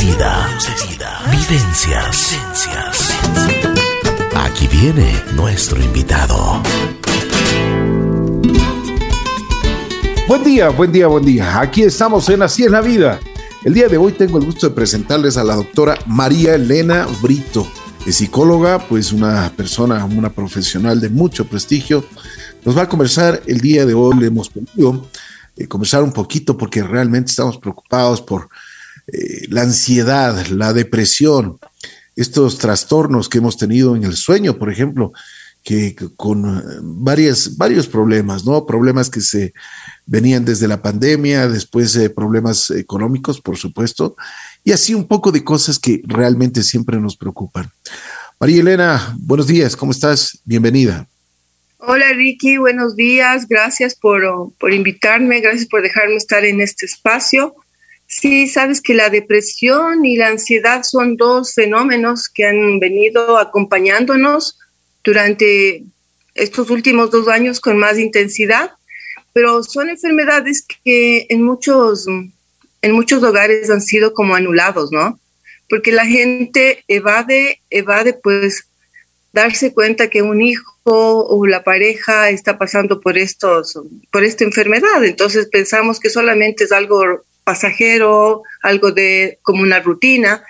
vida. Vivencias. Aquí viene nuestro invitado. Buen día, buen día, buen día. Aquí estamos en Así es la vida. El día de hoy tengo el gusto de presentarles a la doctora María Elena Brito. Es psicóloga, pues una persona, una profesional de mucho prestigio. Nos va a conversar el día de hoy. Le hemos pedido eh, conversar un poquito porque realmente estamos preocupados por eh, la ansiedad, la depresión, estos trastornos que hemos tenido en el sueño, por ejemplo, que con varias, varios problemas, ¿no? Problemas que se venían desde la pandemia, después de problemas económicos, por supuesto, y así un poco de cosas que realmente siempre nos preocupan. María Elena, buenos días, ¿cómo estás? Bienvenida. Hola Ricky, buenos días, gracias por, por invitarme, gracias por dejarme estar en este espacio. Sí, sabes que la depresión y la ansiedad son dos fenómenos que han venido acompañándonos durante estos últimos dos años con más intensidad, pero son enfermedades que en muchos, en muchos hogares han sido como anulados, ¿no? Porque la gente evade, evade pues darse cuenta que un hijo o la pareja está pasando por estos, por esta enfermedad. Entonces pensamos que solamente es algo pasajero, algo de como una rutina,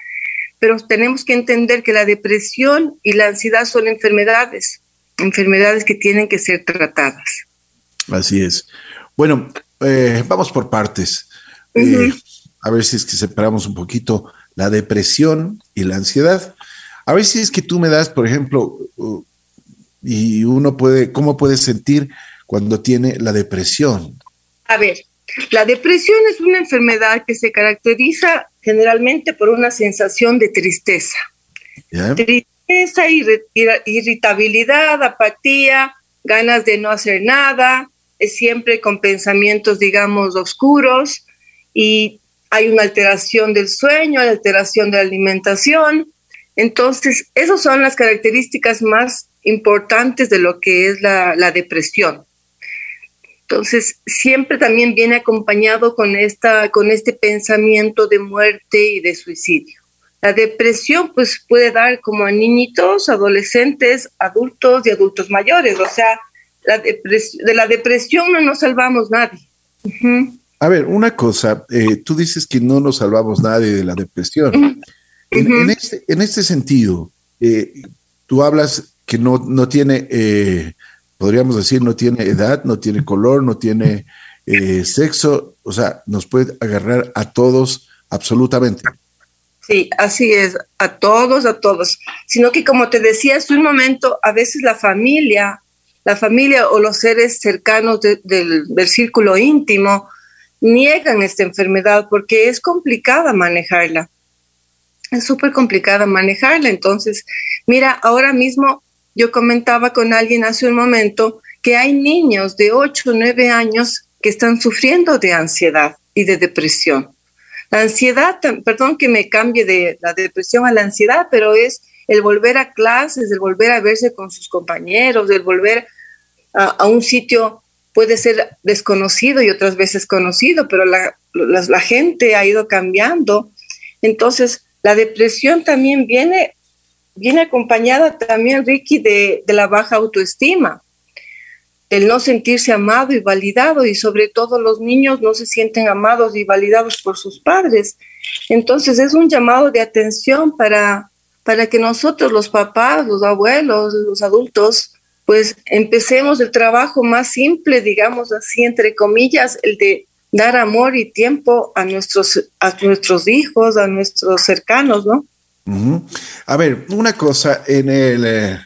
pero tenemos que entender que la depresión y la ansiedad son enfermedades, enfermedades que tienen que ser tratadas. Así es. Bueno, eh, vamos por partes. Eh, a ver si es que separamos un poquito la depresión y la ansiedad. A ver si es que tú me das, por ejemplo, uh, y uno puede, ¿cómo puede sentir cuando tiene la depresión? A ver, la depresión es una enfermedad que se caracteriza generalmente por una sensación de tristeza. Tristeza, irritabilidad, apatía, ganas de no hacer nada, es siempre con pensamientos, digamos, oscuros y hay una alteración del sueño, alteración de la alimentación. Entonces, esas son las características más importantes de lo que es la, la depresión. Entonces, siempre también viene acompañado con, esta, con este pensamiento de muerte y de suicidio. La depresión pues puede dar como a niñitos, adolescentes, adultos y adultos mayores. O sea, la de la depresión no nos salvamos nadie. A ver, una cosa, eh, tú dices que no nos salvamos nadie de la depresión. en, este, en, este, sentido, eh, tú hablas que no, no tiene eh, podríamos decir, no tiene edad, no tiene color, no tiene eh, sexo, o sea, nos puede agarrar a todos absolutamente. Sí, así es, a todos, a todos. Sino que como te decía hace un momento, a veces la familia, la familia o los seres cercanos del, del círculo íntimo niegan esta enfermedad porque es complicada manejarla. Es súper complicada manejarla. Entonces, mira, ahora mismo yo comentaba con alguien hace un momento que hay niños de 8 o 9 años que están sufriendo de ansiedad y de depresión. La ansiedad, perdón que me cambie de la depresión a la ansiedad, pero es el volver a clases, el volver a verse con sus compañeros, el volver a, un sitio puede ser desconocido y otras veces conocido, pero la, la, gente ha ido cambiando. Entonces, la depresión también viene viene acompañada también, Ricky, de, la baja autoestima, el no sentirse amado y validado, y sobre todo los niños no se sienten amados y validados por sus padres. Entonces es un llamado de atención para, para que nosotros, los papás, los abuelos, los adultos, pues empecemos el trabajo más simple, digamos así, entre comillas, el de dar amor y tiempo a nuestros, a nuestros hijos, a nuestros cercanos, ¿no? A ver, una cosa, en el, eh,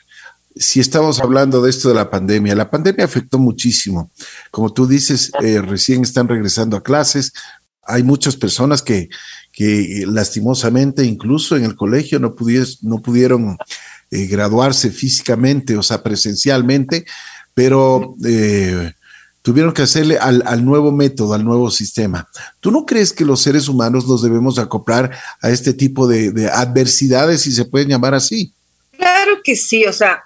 si estamos hablando de esto de la pandemia, la pandemia afectó muchísimo. Como tú dices, eh, recién están regresando a clases. Hay muchas personas que, que lastimosamente, incluso en el colegio, no, no pudieron eh, graduarse físicamente, o sea, presencialmente, pero tuvieron que hacerle al, nuevo método, al nuevo sistema. ¿Tú no crees que los seres humanos nos debemos acoplar a este tipo de, adversidades, si se pueden llamar así? Claro que sí, o sea,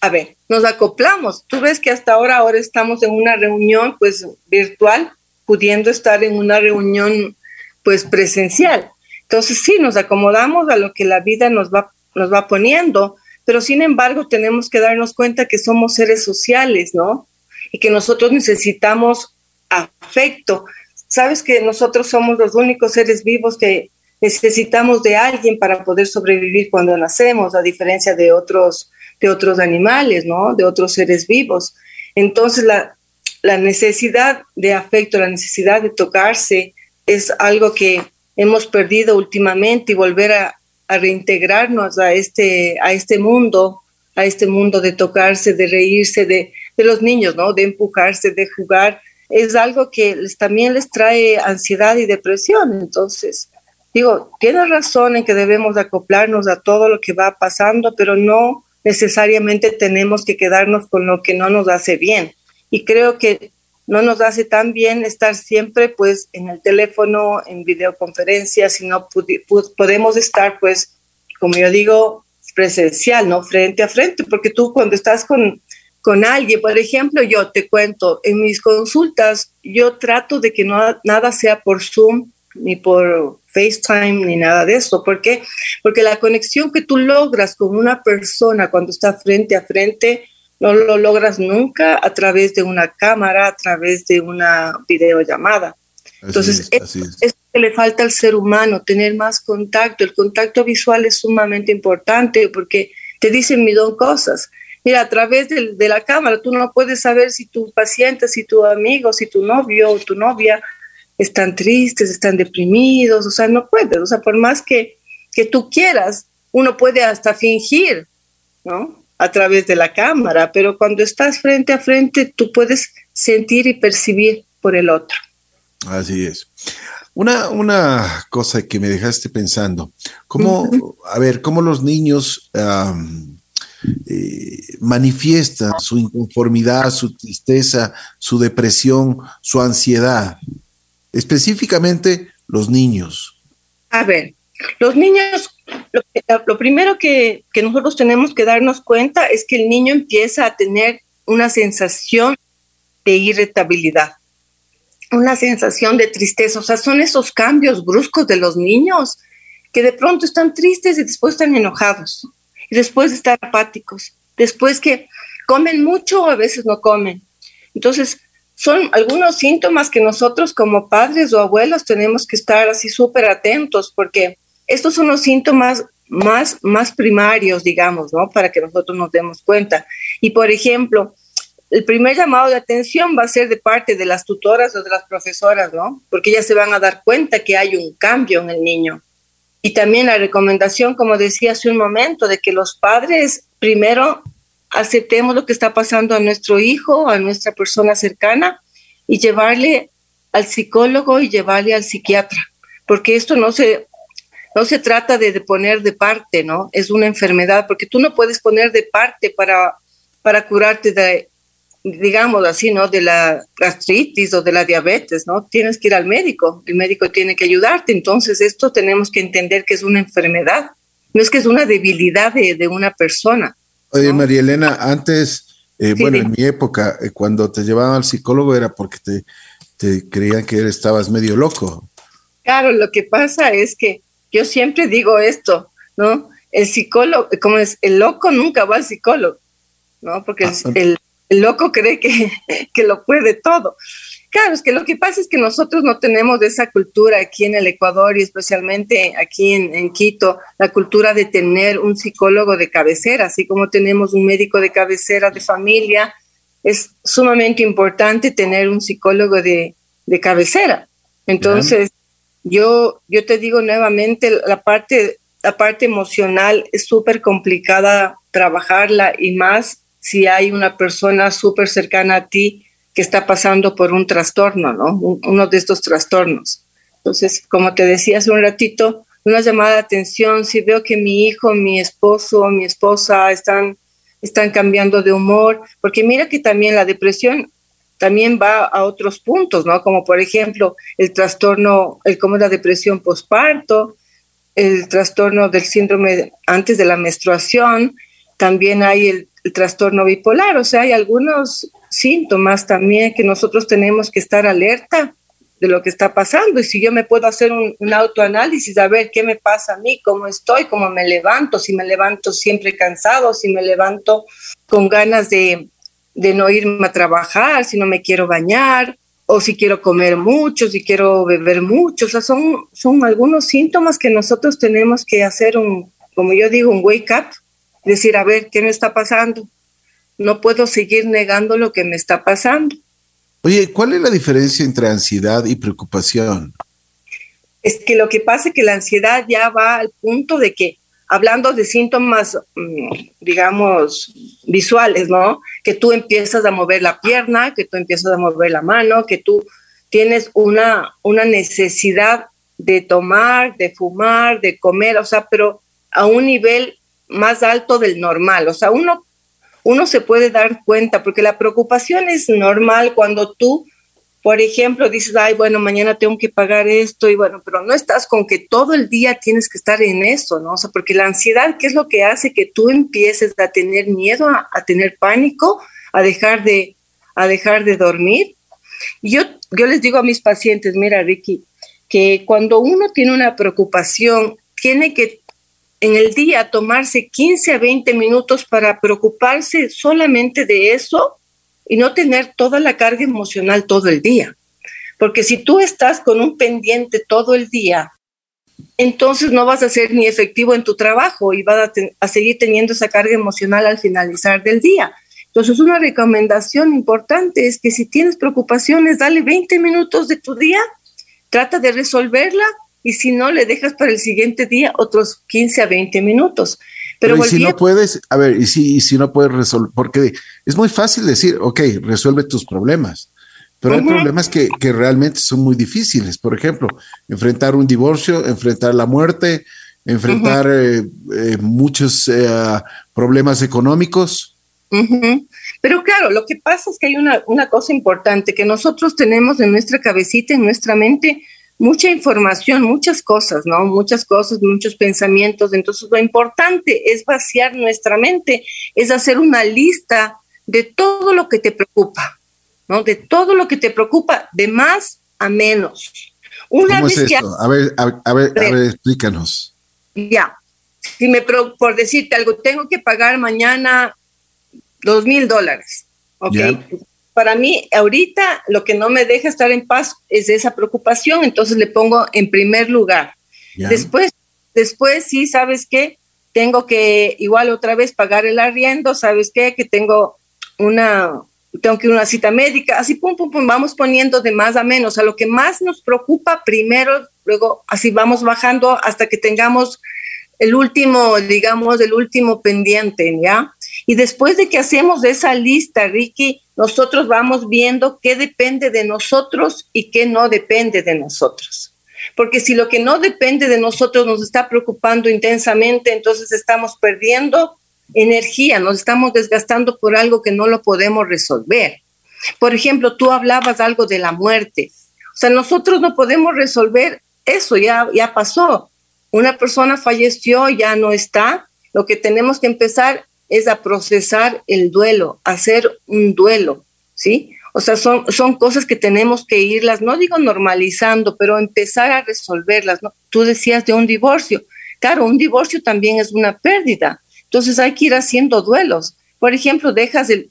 a ver, nos acoplamos. Tú ves que hasta ahora, ahora estamos en una reunión pues virtual, pudiendo estar en una reunión pues presencial. Entonces sí, nos acomodamos a lo que la vida nos va, nos va poniendo, pero sin embargo tenemos que darnos cuenta que somos seres sociales, ¿no? Y que nosotros necesitamos afecto. Sabes que nosotros somos los únicos seres vivos que necesitamos de alguien para poder sobrevivir cuando nacemos, a diferencia de otros, de otros animales, ¿no? De otros seres vivos. Entonces, la, la necesidad de afecto, la necesidad de tocarse es algo que hemos perdido últimamente y volver a, a reintegrarnos a este, a este mundo, a este mundo de tocarse, de reírse, de, de los niños, ¿no? De empujarse, de jugar, es algo que les, también les trae ansiedad y depresión. Entonces, digo, tiene razón en que debemos acoplarnos a todo lo que va pasando, pero no necesariamente tenemos que quedarnos con lo que no nos hace bien. Y creo que no nos hace tan bien estar siempre pues en el teléfono, en videoconferencias, sino podemos estar pues, como yo digo, presencial, ¿no? Frente a frente, porque tú cuando estás con, con alguien, por ejemplo, yo te cuento, en mis consultas yo trato de que no, nada sea por Zoom ni por FaceTime ni nada de eso. ¿Por qué? Porque la conexión que tú logras con una persona cuando está frente a frente, no lo logras nunca a través de una cámara, a través de una videollamada. Entonces, es, es. que le falta al ser humano, tener más contacto. El contacto visual es sumamente importante porque te dicen millón cosas. Mira, a través de, de, la cámara tú no puedes saber si tu paciente, si tu amigo, si tu novio o tu novia están tristes, están deprimidos, o sea, no puedes. O sea, por más que, que tú quieras, uno puede hasta fingir, ¿no? a través de la cámara, pero cuando estás frente a frente, tú puedes sentir y percibir por el otro. Así es. Una, una cosa que me dejaste pensando, ¿cómo, a ver, cómo los niños eh, manifiestan su inconformidad, su tristeza, su depresión, su ansiedad? Específicamente los niños. A ver, los niños lo, primero que, nosotros tenemos que darnos cuenta es que el niño empieza a tener una sensación de irritabilidad, una sensación de tristeza. O sea, son esos cambios bruscos de los niños que de pronto están tristes y después están enojados y después están apáticos, después que comen mucho o a veces no comen. Entonces, son algunos síntomas que nosotros como padres o abuelos tenemos que estar así súper atentos porque estos son los síntomas más, más primarios, digamos, ¿no? Para que nosotros nos demos cuenta. Y, por ejemplo, el primer llamado de atención va a ser de parte de las tutoras o de las profesoras, ¿no? Porque ellas se van a dar cuenta que hay un cambio en el niño. Y también la recomendación, como decía hace un momento, de que los padres primero aceptemos lo que está pasando a nuestro hijo, a nuestra persona cercana, y llevarle al psicólogo y llevarle al psiquiatra, porque esto no se no se trata de, poner de parte, ¿no? Es una enfermedad, porque tú no puedes poner de parte para, para curarte de, digamos así, ¿no? De la gastritis o de la diabetes, ¿no? Tienes que ir al médico, el médico tiene que ayudarte. Entonces, esto tenemos que entender que es una enfermedad, no es que es una debilidad de, una persona. Oye, María Elena, antes, eh, bueno, en mi época, eh, cuando te llevaban al psicólogo era porque te, te creían que estabas medio loco. Claro, lo que pasa es que yo siempre digo esto, ¿no? El psicólogo, como es, el loco nunca va al psicólogo, ¿no? Porque ah, el, loco cree que, que lo puede todo. Claro, es que lo que pasa es que nosotros no tenemos esa cultura aquí en el Ecuador y especialmente aquí en, en, Quito, la cultura de tener un psicólogo de cabecera, así como tenemos un médico de cabecera de familia, es sumamente importante tener un psicólogo de, de cabecera. Entonces, yo, yo te digo nuevamente, la parte, la parte emocional es súper complicada trabajarla y más si hay una persona súper cercana a ti que está pasando por un trastorno, ¿no? Uno de estos trastornos. Entonces, como te decía hace un ratito, una llamada de atención, si veo que mi hijo, mi esposo, mi esposa están, están cambiando de humor, porque mira que también la depresión también va a otros puntos, ¿no? Como por ejemplo el trastorno, el como la depresión postparto, el trastorno del síndrome antes de la menstruación, también hay el, trastorno bipolar, o sea, hay algunos síntomas también que nosotros tenemos que estar alerta de lo que está pasando y si yo me puedo hacer un, un, autoanálisis, a ver qué me pasa a mí, cómo estoy, cómo me levanto, si me levanto siempre cansado, si me levanto con ganas de, de no irme a trabajar, si no me quiero bañar, o si quiero comer mucho, si quiero beber mucho. O sea, son, son algunos síntomas que nosotros tenemos que hacer un, como yo digo, un wake up, decir, a ver, ¿qué me está pasando? No puedo seguir negando lo que me está pasando. Oye, ¿cuál es la diferencia entre ansiedad y preocupación? Es que lo que pasa es que la ansiedad ya va al punto de que hablando de síntomas, mm, digamos, visuales, ¿no? Que tú empiezas a mover la pierna, que tú empiezas a mover la mano, que tú tienes una, una necesidad de tomar, de fumar, de comer, o sea, pero a un nivel más alto del normal. O sea, uno, uno se puede dar cuenta, porque la preocupación es normal cuando tú por ejemplo, dices, ay, bueno, mañana tengo que pagar esto y bueno, pero no estás con que todo el día tienes que estar en eso, ¿no? O sea, porque la ansiedad, ¿qué es lo que hace que tú empieces a tener miedo, a, tener pánico, a dejar de, a dejar de dormir? Yo, yo les digo a mis pacientes, mira, Ricky, que cuando uno tiene una preocupación, tiene que en el día tomarse 15 a 20 minutos para preocuparse solamente de eso y no tener toda la carga emocional todo el día. Porque si tú estás con un pendiente todo el día, entonces no vas a ser ni efectivo en tu trabajo y vas a, seguir teniendo esa carga emocional al finalizar del día. Entonces, una recomendación importante es que si tienes preocupaciones, dale 20 minutos de tu día, trata de resolverla y si no, le dejas para el siguiente día otros 15 a 20 minutos. Pero, si no puedes, a ver, y si, y si no puedes resolver, porque es muy fácil decir, ok, resuelve tus problemas, pero hay problemas que, que, realmente son muy difíciles. Por ejemplo, enfrentar un divorcio, enfrentar la muerte, enfrentar eh, eh, muchos eh, problemas económicos. Pero claro, lo que pasa es que hay una, una cosa importante que nosotros tenemos en nuestra cabecita, en nuestra mente, mucha información, muchas cosas, ¿no? Muchas cosas, muchos pensamientos. Entonces, lo importante es vaciar nuestra mente, es hacer una lista de todo lo que te preocupa, ¿no? De todo lo que te preocupa, de más a menos. Una ¿Cómo es esto? A ver, a, ver, a ver, explícanos. Ya. Si me, por decirte algo, tengo que pagar mañana dos mil dólares. Ok para mí ahorita lo que no me deja estar en paz es esa preocupación, entonces le pongo en primer lugar. Después, después sí, ¿sabes qué? Tengo que igual otra vez pagar el arriendo, ¿sabes qué? Que tengo una, tengo que ir a una cita médica, así pum, pum, pum, vamos poniendo de más a menos, a lo que más nos preocupa primero, luego así vamos bajando hasta que tengamos el último, digamos, el último pendiente, ¿ya? Y después de que hacemos esa lista, Ricky, nosotros vamos viendo qué depende de nosotros y qué no depende de nosotros. Porque si lo que no depende de nosotros nos está preocupando intensamente, entonces estamos perdiendo energía, nos estamos desgastando por algo que no lo podemos resolver. Por ejemplo, tú hablabas algo de la muerte. O sea, nosotros no podemos resolver eso, ya, ya pasó. Una persona falleció, ya no está. Lo que tenemos que empezar es a procesar el duelo, hacer un duelo, ¿sí? O sea, son, son cosas que tenemos que irlas, no digo normalizando, pero empezar a resolverlas. ¿no? Tú decías de un divorcio. Claro, un divorcio también es una pérdida. Entonces hay que ir haciendo duelos. Por ejemplo, dejas el,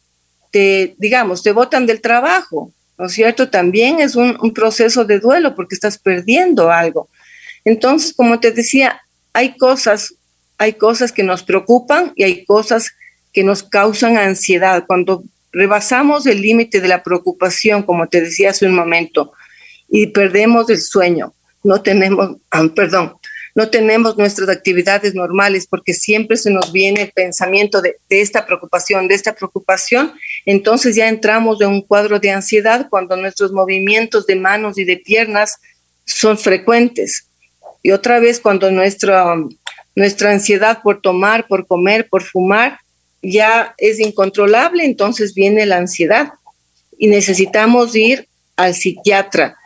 te, digamos, te botan del trabajo, ¿no es cierto? También es un, un proceso de duelo porque estás perdiendo algo. Entonces, como te decía, hay cosas hay cosas que nos preocupan y hay cosas que nos causan ansiedad. Cuando rebasamos el límite de la preocupación, como te decía hace un momento, y perdemos el sueño, no tenemos, ah, perdón, no tenemos nuestras actividades normales porque siempre se nos viene el pensamiento de, esta preocupación, de esta preocupación, entonces ya entramos en un cuadro de ansiedad cuando nuestros movimientos de manos y de piernas son frecuentes. Y otra vez cuando nuestro nuestra ansiedad por tomar, por comer, por fumar, ya es incontrolable, entonces viene la ansiedad y necesitamos ir al psiquiatra.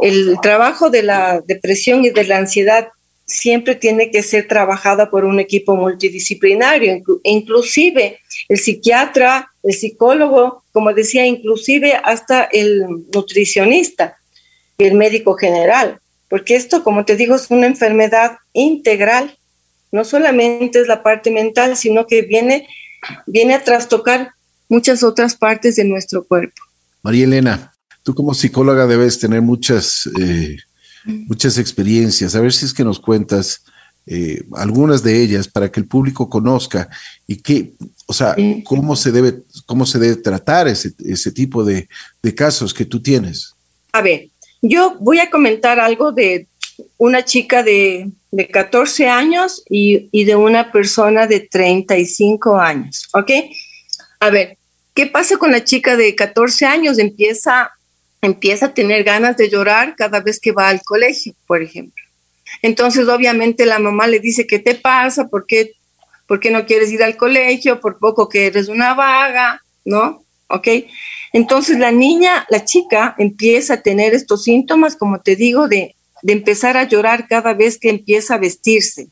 El trabajo de la depresión y de la ansiedad siempre tiene que ser trabajada por un equipo multidisciplinario, inclusive el psiquiatra, el psicólogo, como decía, inclusive hasta el nutricionista. el médico general, porque esto, como te digo, es una enfermedad integral. No solamente es la parte mental, sino que viene, viene a trastocar muchas otras partes de nuestro cuerpo. María Elena, tú como psicóloga debes tener muchas, eh, muchas experiencias. A ver si es que nos cuentas eh, algunas de ellas para que el público conozca y qué, o sea, cómo se debe, cómo se debe tratar ese, ese tipo de, de casos que tú tienes. A ver, yo voy a comentar algo de una chica de, de 14 años y, y, de una persona de 35 años, ¿ok? A ver, ¿qué pasa con la chica de 14 años? Empieza, empieza a tener ganas de llorar cada vez que va al colegio, por ejemplo. Entonces, obviamente, la mamá le dice, ¿qué te pasa? ¿Por qué, ¿Por qué no quieres ir al colegio? Por poco que eres una vaga, ¿no? ¿Ok? Entonces la niña, la chica empieza a tener estos síntomas, como te digo, de, de empezar a llorar cada vez que empieza a vestirse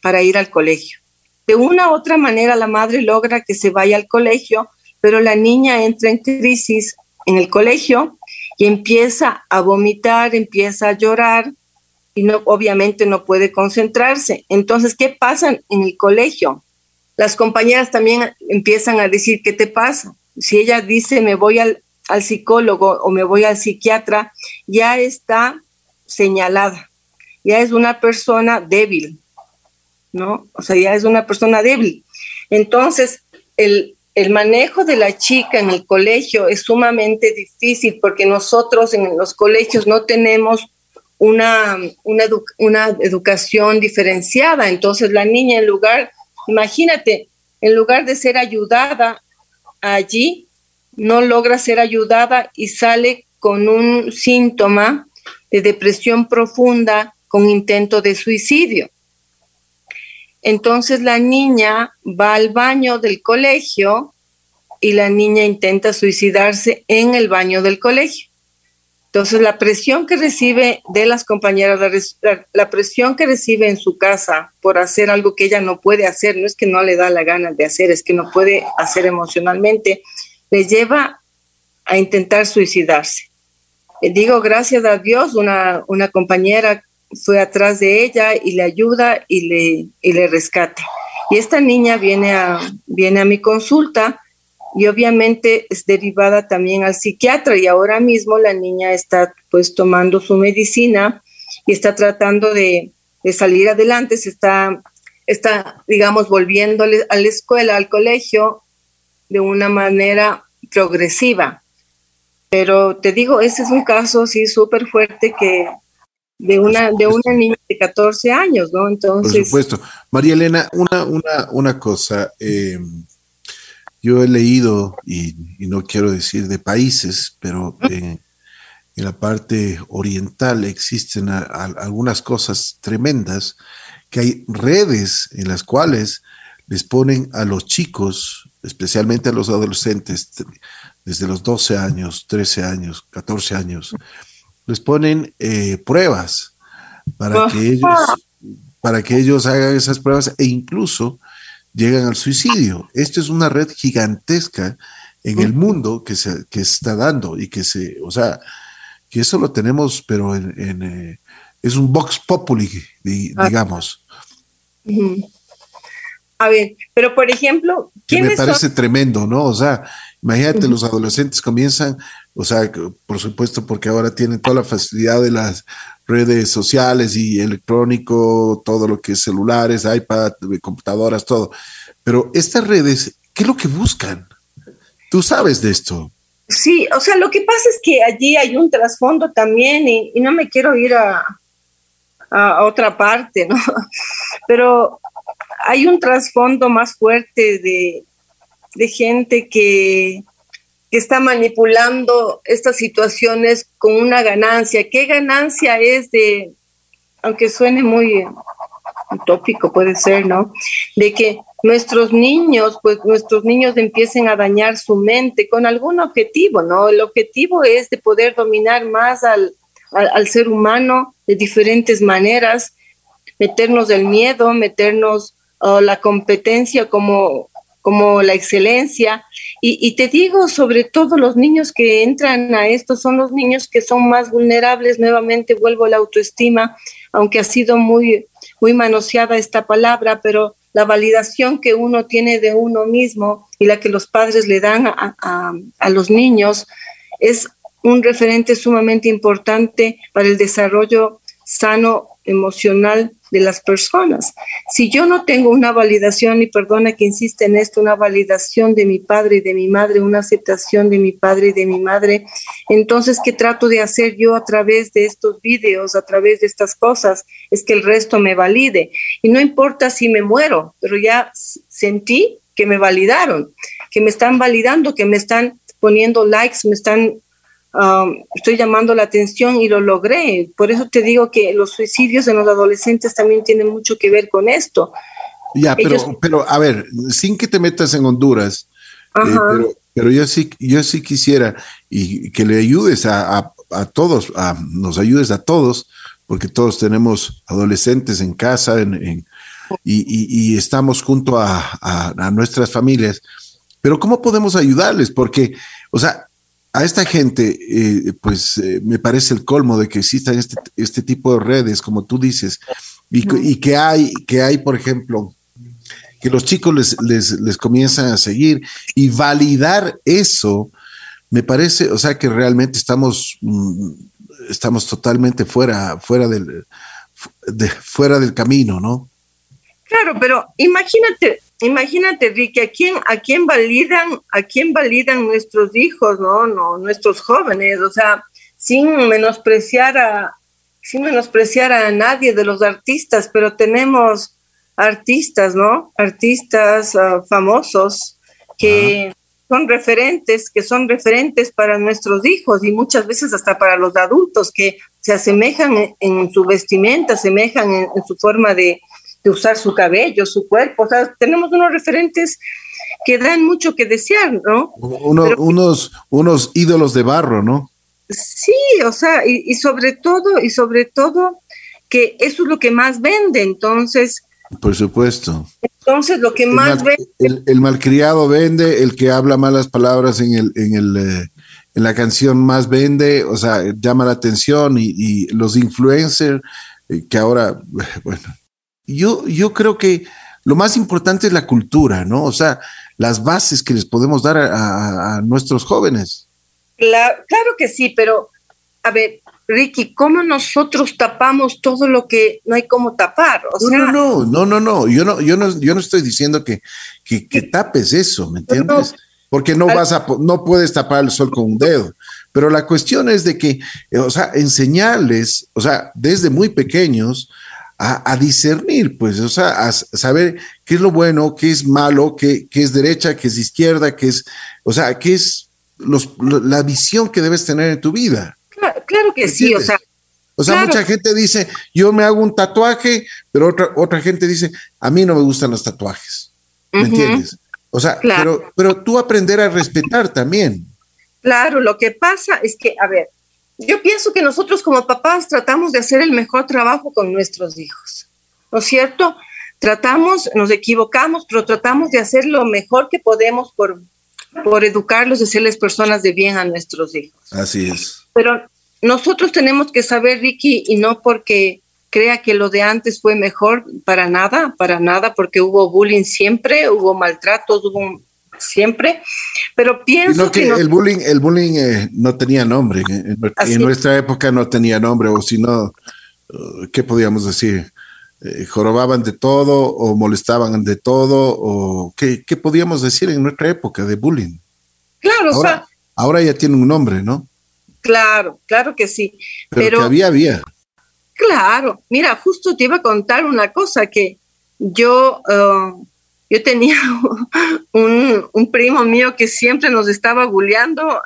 para ir al colegio. De una u otra manera la madre logra que se vaya al colegio, pero la niña entra en crisis en el colegio y empieza a vomitar, empieza a llorar y no, obviamente no puede concentrarse. Entonces, ¿qué pasa en el colegio? Las compañeras también empiezan a decir, ¿qué te pasa? si ella dice me voy al, psicólogo o me voy al psiquiatra, ya está señalada, ya es una persona débil, ¿no? O sea, ya es una persona débil. Entonces, el, el manejo de la chica en el colegio es sumamente difícil porque nosotros en los colegios no tenemos una, una, una educación diferenciada. Entonces, la niña en lugar, imagínate, en lugar de ser ayudada, allí no logra ser ayudada y sale con un síntoma de depresión profunda con intento de suicidio. Entonces la niña va al baño del colegio y la niña intenta suicidarse en el baño del colegio. Entonces la presión que recibe de las compañeras, la, presión que recibe en su casa por hacer algo que ella no puede hacer, no es que no le da la gana de hacer, es que no puede hacer emocionalmente, le lleva a intentar suicidarse. Eh, digo, gracias a Dios, una, una compañera fue atrás de ella y le ayuda y le, y le rescata. Y esta niña viene a, viene a mi consulta y obviamente es derivada también al psiquiatra y ahora mismo la niña está pues tomando su medicina y está tratando de, salir adelante, se está, está, digamos, volviendo a la escuela, al colegio, de una manera progresiva. Pero te digo, ese es un caso sí súper fuerte que de una, de una niña de 14 años, ¿no? Entonces. Por supuesto. María Elena, una, una, una cosa. Eh, yo he leído, y, no quiero decir de países, pero en, la parte oriental existen algunas cosas tremendas, que hay redes en las cuales les ponen a los chicos, especialmente a los adolescentes, desde los 12 años, 13 años, 14 años, les ponen eh, pruebas para que ellos para que ellos hagan esas pruebas e incluso llegan al suicidio. Esto es una red gigantesca en el mundo que se que está dando y que se, o sea, que eso lo tenemos, pero en, eh, es un box populi, ah. digamos. A ver, pero por ejemplo, que me parece tremendo, ¿no? O sea, imagínate, los adolescentes comienzan, o sea, por supuesto, porque ahora tienen toda la facilidad de las redes sociales y electrónico, todo lo que es celulares, iPad, computadoras, todo. Pero estas redes, ¿qué es lo que buscan? Tú sabes de esto. Sí, o sea, lo que pasa es que allí hay un trasfondo también y, no me quiero ir a, a, otra parte, ¿no? Pero hay un trasfondo más fuerte de, de gente que, que está manipulando estas situaciones con una ganancia. ¿Qué ganancia es de, aunque suene muy utópico puede ser, ¿no? De que nuestros niños, pues nuestros niños empiecen a dañar su mente con algún objetivo, ¿no? El objetivo es de poder dominar más al, al, ser humano de diferentes maneras, meternos el miedo, meternos oh, la competencia como como la excelencia. Y, te digo, sobre todo los niños que entran a esto son los niños que son más vulnerables. Nuevamente vuelvo a la autoestima, aunque ha sido muy, muy manoseada esta palabra, pero la validación que uno tiene de uno mismo y la que los padres le dan a, a, a los niños es un referente sumamente importante para el desarrollo sano emocional de las personas. Si yo no tengo una validación, y perdona que insiste en esto, una validación de mi padre y de mi madre, una aceptación de mi padre y de mi madre, entonces, ¿qué trato de hacer yo a través de estos videos, a través de estas cosas? Es que el resto me valide. Y no importa si me muero, pero ya sentí que me validaron, que me están validando, que me están poniendo likes, me están Um, estoy llamando la atención y lo logré. Por eso te digo que los suicidios en los adolescentes también tienen mucho que ver con esto. Ya, pero, pero a ver, sin que te metas en Honduras, eh, pero, yo sí, yo sí quisiera y que le ayudes a, a, todos, a, nos ayudes a todos, porque todos tenemos adolescentes en casa en, y, y, estamos junto a, a nuestras familias. Pero ¿cómo podemos ayudarles? Porque, o sea, a esta gente, eh, pues eh, me parece el colmo de que existan este, este tipo de redes, como tú dices, y, que hay, que hay, por ejemplo, que los chicos les, les, les, comienzan a seguir y validar eso, me parece, o sea, que realmente estamos, mm, estamos totalmente fuera, fuera del, de, fuera del camino, ¿no? Claro, pero imagínate, imagínate, Ricky, ¿a quién, a quién validan, a quién validan nuestros hijos, no, no, nuestros jóvenes, o sea, sin menospreciar a, sin menospreciar a nadie de los artistas, pero tenemos artistas, ¿no? Artistas uh, famosos que son referentes, que son referentes para nuestros hijos y muchas veces hasta para los adultos que se asemejan en, su vestimenta, asemejan en su forma de, de usar su cabello, su cuerpo. O sea, tenemos unos referentes que dan mucho que desear, ¿no? unos, unos ídolos de barro, ¿no? Sí, o sea, y, sobre todo, y sobre todo, que eso es lo que más vende, entonces. Por supuesto. Entonces, lo que más vende. El, malcriado vende, el que habla malas palabras en el, en el eh, en la canción más vende, o sea, llama la atención y, y los influencers, eh, que ahora, bueno, yo, yo creo que lo más importante es la cultura, ¿no? O sea, las bases que les podemos dar a, nuestros jóvenes. claro que sí, pero a ver, Ricky, ¿cómo nosotros tapamos todo lo que no hay cómo tapar? no, no, no, no, no, yo no, yo no, yo no estoy diciendo que, que, tapes eso, ¿me entiendes? Porque no vas a, no puedes tapar el sol con un dedo. Pero la cuestión es de que, o sea, enseñarles, o sea, desde muy pequeños, a, discernir, pues, o sea, a saber qué es lo bueno, qué es malo, qué, qué es derecha, qué es izquierda, qué es, o sea, qué es los, la visión que debes tener en tu vida. Claro, que sí, o sea. O sea, mucha gente dice, yo me hago un tatuaje, pero otra, otra gente dice, a mí no me gustan los tatuajes. ¿Me entiendes? O sea, pero, pero tú aprender a respetar también. Claro, lo que pasa es que, a ver, yo pienso que nosotros como papás tratamos de hacer el mejor trabajo con nuestros hijos, ¿no es cierto? Tratamos, nos equivocamos, pero tratamos de hacer lo mejor que podemos por, por educarlos y hacerles personas de bien a nuestros hijos. Así es. Pero nosotros tenemos que saber, Ricky, y no porque crea que lo de antes fue mejor, para nada, para nada, porque hubo bullying siempre, hubo maltratos, hubo siempre, pero pienso que, el bullying, el bullying eh, no tenía nombre, en, nuestra época no tenía nombre, o si no, uh, ¿qué podíamos decir? Eh, jorobaban de todo o molestaban de todo, o ¿qué, ¿qué, podíamos decir en nuestra época de bullying? Claro, ahora, o sea, ahora ya tiene un nombre, ¿no? Claro, claro que sí. Pero, que había, había. Claro, mira, justo te iba a contar una cosa que yo uh, yo tenía un, primo mío que siempre nos estaba bulleando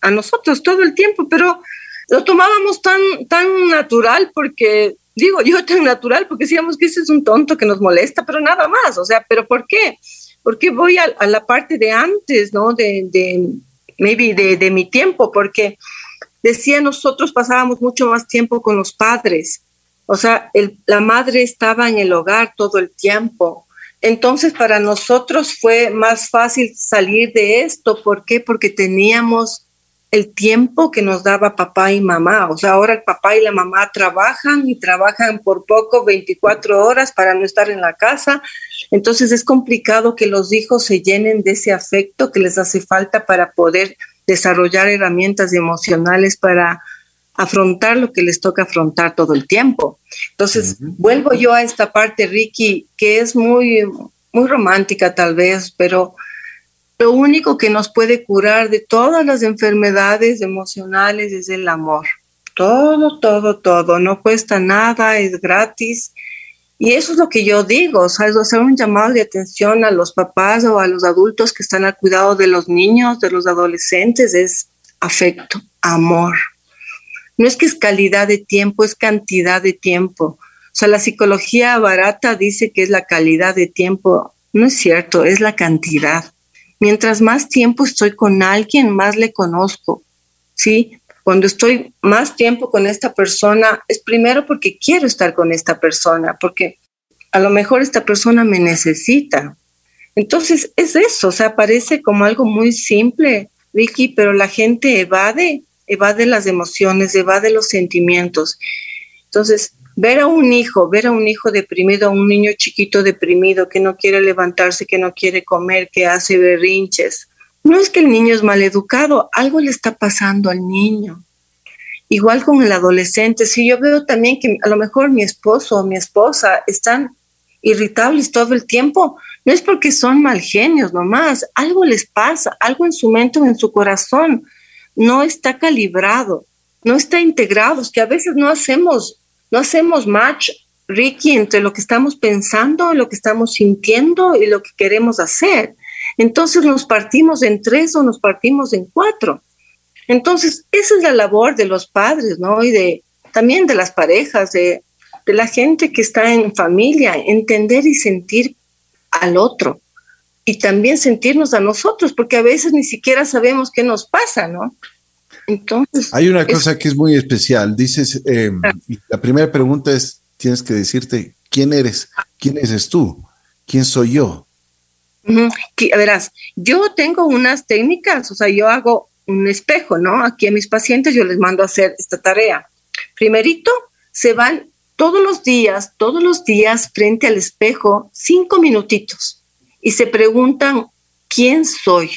a, nosotros todo el tiempo, pero lo tomábamos tan, tan natural porque, digo yo tan natural porque decíamos que ese es un tonto que nos molesta, pero nada más, o sea, pero ¿por qué? Porque voy a, la parte de antes, ¿no? De, de maybe de, de mi tiempo, porque decía nosotros pasábamos mucho más tiempo con los padres, o sea, el, la madre estaba en el hogar todo el tiempo entonces para nosotros fue más fácil salir de esto. ¿Por qué? Porque teníamos el tiempo que nos daba papá y mamá. O sea, ahora el papá y la mamá trabajan y trabajan por poco 24 horas para no estar en la casa. Entonces es complicado que los hijos se llenen de ese afecto que les hace falta para poder desarrollar herramientas emocionales para afrontar lo que les toca afrontar todo el tiempo. Entonces, vuelvo yo a esta parte, Ricky, que es muy, muy romántica tal vez, pero lo único que nos puede curar de todas las enfermedades emocionales es el amor. Todo, todo, todo. No cuesta nada, es gratis. Y eso es lo que yo digo, o sea, es hacer un llamado de atención a los papás o a los adultos que están al cuidado de los niños, de los adolescentes, es afecto, amor no es que es calidad de tiempo, es cantidad de tiempo. O sea, la psicología barata dice que es la calidad de tiempo. No es cierto, es la cantidad. Mientras más tiempo estoy con alguien, más le conozco. ¿Sí? Cuando estoy más tiempo con esta persona, es primero porque quiero estar con esta persona, porque a lo mejor esta persona me necesita. Entonces, es eso, o sea, parece como algo muy simple, Vicky, pero la gente evade evade las emociones, evade los sentimientos. Entonces, ver a un hijo, ver a un hijo deprimido, a un niño chiquito deprimido que no quiere levantarse, que no quiere comer, que hace berrinches, no es que el niño es mal educado, algo le está pasando al niño. Igual con el adolescente, si yo veo también que a lo mejor mi esposo o mi esposa están irritables todo el tiempo, no es porque son mal genios nomás, algo les pasa, algo en su mente o en su corazón no está calibrado, no está integrado, es que a veces no hacemos, no hacemos match, Ricky, entre lo que estamos pensando, lo que estamos sintiendo y lo que queremos hacer. Entonces nos partimos en tres o nos partimos en cuatro. Entonces, esa es la labor de los padres, ¿no? Y de también de las parejas, de, de la gente que está en familia, entender y sentir al otro y también sentirnos a nosotros, porque a veces ni siquiera sabemos qué nos pasa, ¿no? Entonces. Hay una cosa que es muy especial. Dices, em, ah. la primera pregunta es: tienes que decirte quién eres, quién eres tú, quién soy yo. verás, yo tengo unas técnicas, o sea, yo hago un espejo, ¿no? Aquí a mis pacientes yo les mando a hacer esta tarea. Primerito, se van todos los días, todos los días frente al espejo, cinco minutitos y se preguntan, ¿quién soy?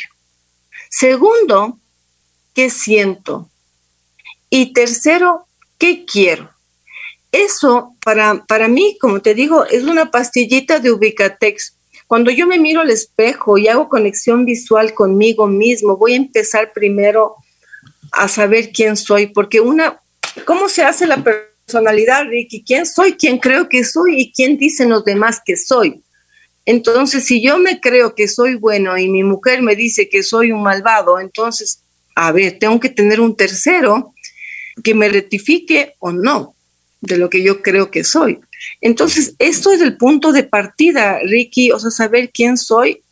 Segundo, ¿qué siento? Y tercero, ¿qué quiero? Eso para, para mí, como te digo, es una pastillita de Ubicatex. Cuando yo me miro al espejo y hago conexión visual conmigo mismo, voy a empezar primero a saber quién soy, porque una, ¿cómo se hace la personalidad, Ricky? ¿Quién soy? ¿Quién creo que soy? ¿Y quién dicen los demás que soy? Entonces, si yo me creo que soy bueno y mi mujer me dice que soy un malvado, entonces, a ver, tengo que tener un tercero que me rectifique o no de lo que yo creo que soy. Entonces, esto es el punto de partida, Ricky, o sea, saber quién soy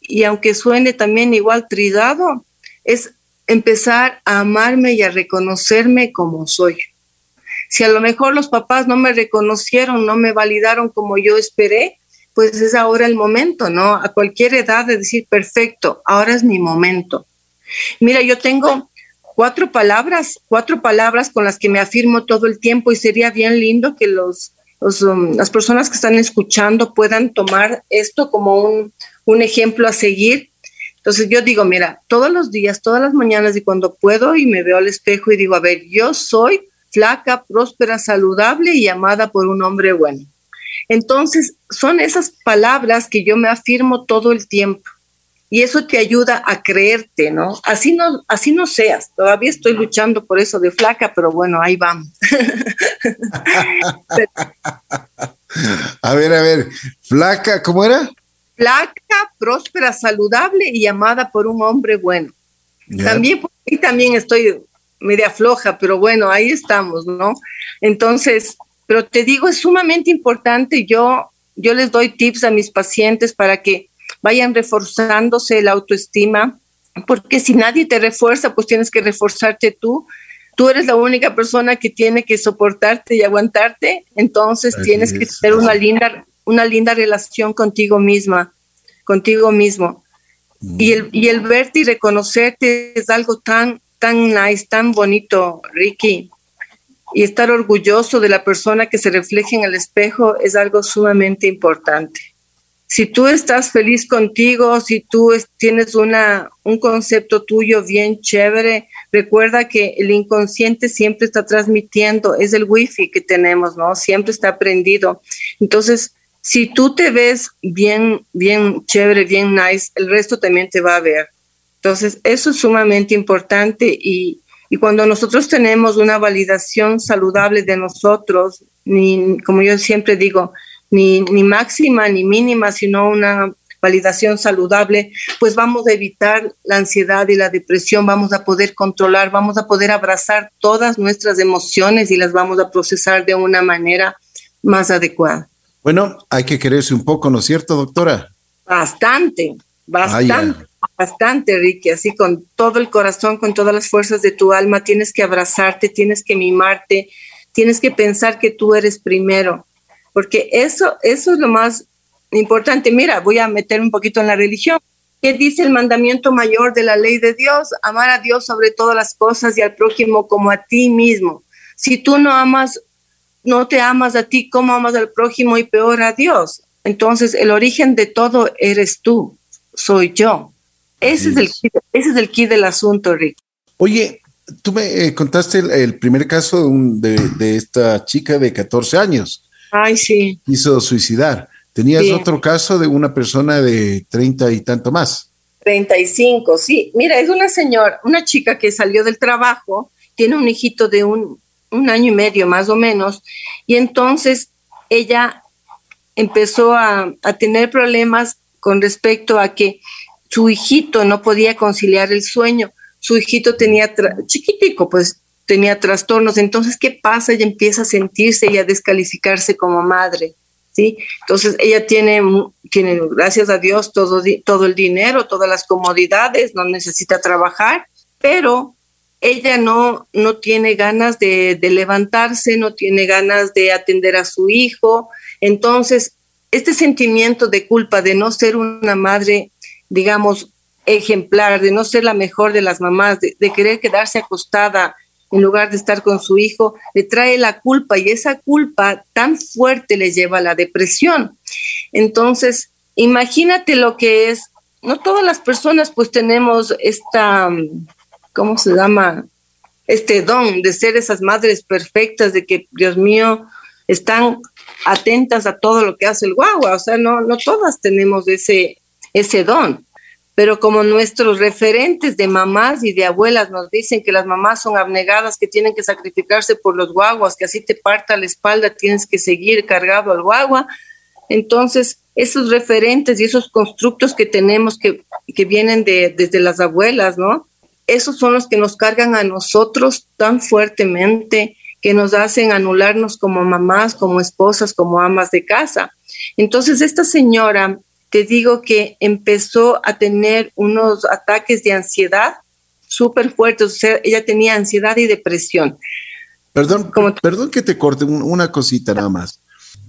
y aunque suene también igual tridado, es empezar a amarme y a reconocerme como soy. Si a lo mejor los papás no me reconocieron, no me validaron como yo esperé, pues es ahora el momento, ¿no? A cualquier edad de decir, perfecto, ahora es mi momento. Mira, yo tengo cuatro palabras, cuatro palabras con las que me afirmo todo el tiempo y sería bien lindo que los, um, las personas que están escuchando puedan tomar esto como un, un ejemplo a seguir. Entonces yo digo, mira, todos los días, todas las mañanas y cuando puedo y me veo al espejo y digo, a ver, yo soy flaca, próspera, saludable y amada por un hombre bueno. Entonces, son esas palabras que yo me afirmo todo el tiempo. Y eso te ayuda a creerte, ¿no? Así no, así no seas. Todavía estoy luchando por eso de flaca, pero bueno, ahí vamos. a ver, a ver, flaca, ¿cómo era? Flaca, próspera, saludable y amada por un hombre bueno. También, y también estoy media floja, pero bueno, ahí estamos, ¿no? Entonces, pero te digo, es sumamente importante. Yo, yo les doy tips a mis pacientes para que vayan reforzándose la autoestima, porque si nadie te refuerza, pues tienes que reforzarte tú. Tú eres la única persona que tiene que soportarte y aguantarte, entonces tienes que tener una linda, una linda relación contigo misma, contigo mismo. Y, el, y el verte y reconocerte es algo tan, tan nice, tan bonito, Ricky. Y estar orgulloso de la persona que se refleja en el espejo es algo sumamente importante. Si tú estás feliz contigo, si tú tienes una, un concepto tuyo bien chévere, recuerda que el inconsciente siempre está transmitiendo, es el wifi que tenemos, ¿no? Siempre está prendido. Entonces, si tú te ves bien, bien chévere, bien nice, el resto también te va a ver. Entonces, eso es sumamente importante y, y cuando nosotros tenemos una validación saludable de nosotros, ni, como yo siempre digo, ni, ni máxima ni mínima, sino una validación saludable, pues vamos a evitar la ansiedad y la depresión, vamos a poder controlar, vamos a poder abrazar todas nuestras emociones y las vamos a procesar de una manera más adecuada. Bueno, hay que quererse un poco, ¿no es cierto, doctora? Bastante, bastante, bastante, Ricky, así con todo el corazón, con todas las fuerzas de tu alma, tienes que abrazarte, tienes que mimarte, tienes que pensar que tú eres primero, porque eso, eso es lo más importante. Mira, voy a meter un poquito en la religión. ¿Qué dice el mandamiento mayor de la ley de Dios? Amar a Dios sobre todas las cosas y al prójimo como a ti mismo. Si tú no amas no te amas a ti como amas al prójimo y peor a Dios. Entonces, el origen de todo eres tú, soy yo. Ese es, el, ese es el key del asunto, Rick. Oye, tú me eh, contaste el, primer caso de, esta chica de 14 años. Ay, sí. Hizo suicidar. Tenías otro caso de una persona de 30 y tanto más. 35, sí. Mira, es una señora, una chica que salió del trabajo, tiene un hijito de un un año y medio más o menos, y entonces ella empezó a, tener problemas con respecto a que su hijito no podía conciliar el sueño, su hijito tenía, chiquitico, pues tenía trastornos, entonces, ¿qué pasa? Ella empieza a sentirse y a descalificarse como madre, ¿sí? Entonces, ella tiene, tiene gracias a Dios, todo, todo el dinero, todas las comodidades, no necesita trabajar, pero ella no, no tiene ganas de, levantarse, no tiene ganas de atender a su hijo. Entonces, este sentimiento de culpa de no ser una madre, digamos, ejemplar, de no ser la mejor de las mamás, de, querer quedarse acostada en lugar de estar con su hijo, le trae la culpa y esa culpa tan fuerte le lleva a la depresión. Entonces, imagínate lo que es, no todas las personas pues tenemos esta ¿cómo se llama? Este don de ser esas madres perfectas, de que, Dios mío, están atentas a todo lo que hace el guagua. O sea, no, no todas tenemos ese, ese don. Pero como nuestros referentes de mamás y de abuelas nos dicen que las mamás son abnegadas, que tienen que sacrificarse por los guaguas, que así te parta la espalda, tienes que seguir cargado al guagua. Entonces, esos referentes y esos constructos que tenemos que, que vienen de, desde las abuelas, ¿no? esos son los que nos cargan a nosotros tan fuertemente, que nos hacen anularnos como mamás, como esposas, como amas de casa. Entonces, esta señora, te digo que empezó a tener unos ataques de ansiedad súper fuertes, o sea, ella tenía ansiedad y depresión. Perdón, perdón que te corte una cosita nada más.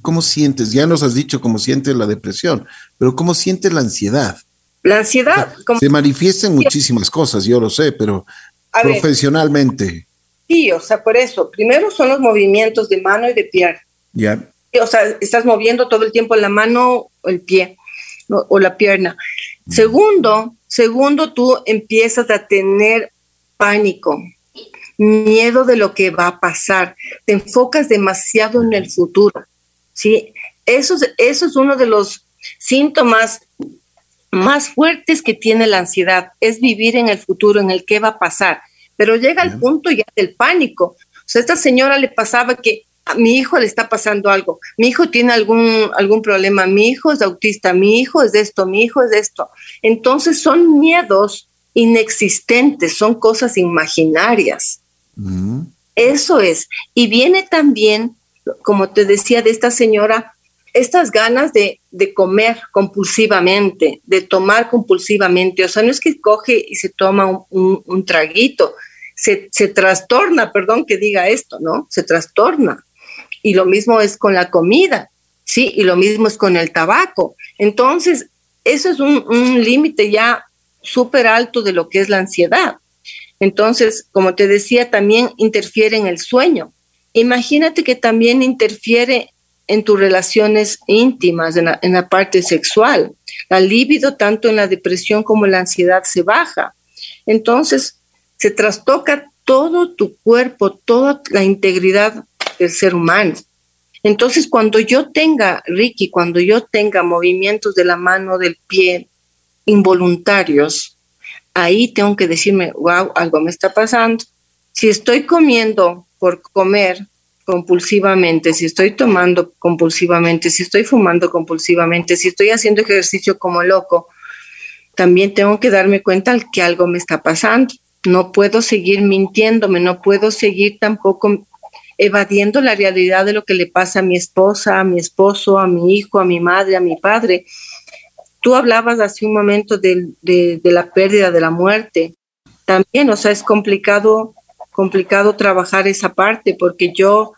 ¿Cómo sientes? Ya nos has dicho cómo sientes la depresión, pero ¿cómo sientes la ansiedad? La ansiedad. se manifiestan muchísimas cosas, yo lo sé, pero profesionalmente. sí, o sea, por eso. Primero son los movimientos de mano y de pie. Ya. O sea, estás moviendo todo el tiempo la mano o el pie o la pierna. Mm. Segundo, segundo, tú empiezas a tener pánico, miedo de lo que va a pasar. Te enfocas demasiado en el futuro. ¿sí? Eso, eso es uno de los síntomas más fuertes que tiene la ansiedad es vivir en el futuro, en el qué va a pasar. Pero llega al punto ya del pánico. O sea, a esta señora le pasaba que a mi hijo le está pasando algo, mi hijo tiene algún, algún problema, mi hijo es autista, mi hijo es de esto, mi hijo es de esto. Entonces son miedos inexistentes, son cosas imaginarias. Eso es. Y viene también, como te decía, de esta señora estas ganas de, comer compulsivamente, de tomar compulsivamente, o sea, no es que coge y se toma un, traguito, se, se, trastorna, perdón que diga esto, ¿no? Se trastorna. Y lo mismo es con la comida. Sí, y lo mismo es con el tabaco. Entonces, eso es un, límite ya súper alto de lo que es la ansiedad. Entonces, como te decía, también interfiere en el sueño. Imagínate que también interfiere en tus relaciones íntimas, en la, parte sexual. La libido, tanto en la depresión como en la ansiedad, se baja. Entonces, se trastoca todo tu cuerpo, toda la integridad del ser humano. Entonces, cuando yo tenga, Ricky, cuando yo tenga movimientos de la mano, del pie, involuntarios, ahí tengo que decirme, wow, algo me está pasando. Si estoy comiendo por comer compulsivamente, si estoy tomando compulsivamente, si estoy fumando compulsivamente, si estoy haciendo ejercicio como loco, también tengo que darme cuenta que algo me está pasando. No puedo seguir mintiéndome, no puedo seguir tampoco evadiendo la realidad de lo que le pasa a mi esposa, a mi esposo, a mi hijo, a mi madre, a mi padre. Tú hablabas hace un momento de, la pérdida, de la muerte. También, o sea, es complicado, complicado trabajar esa parte porque yo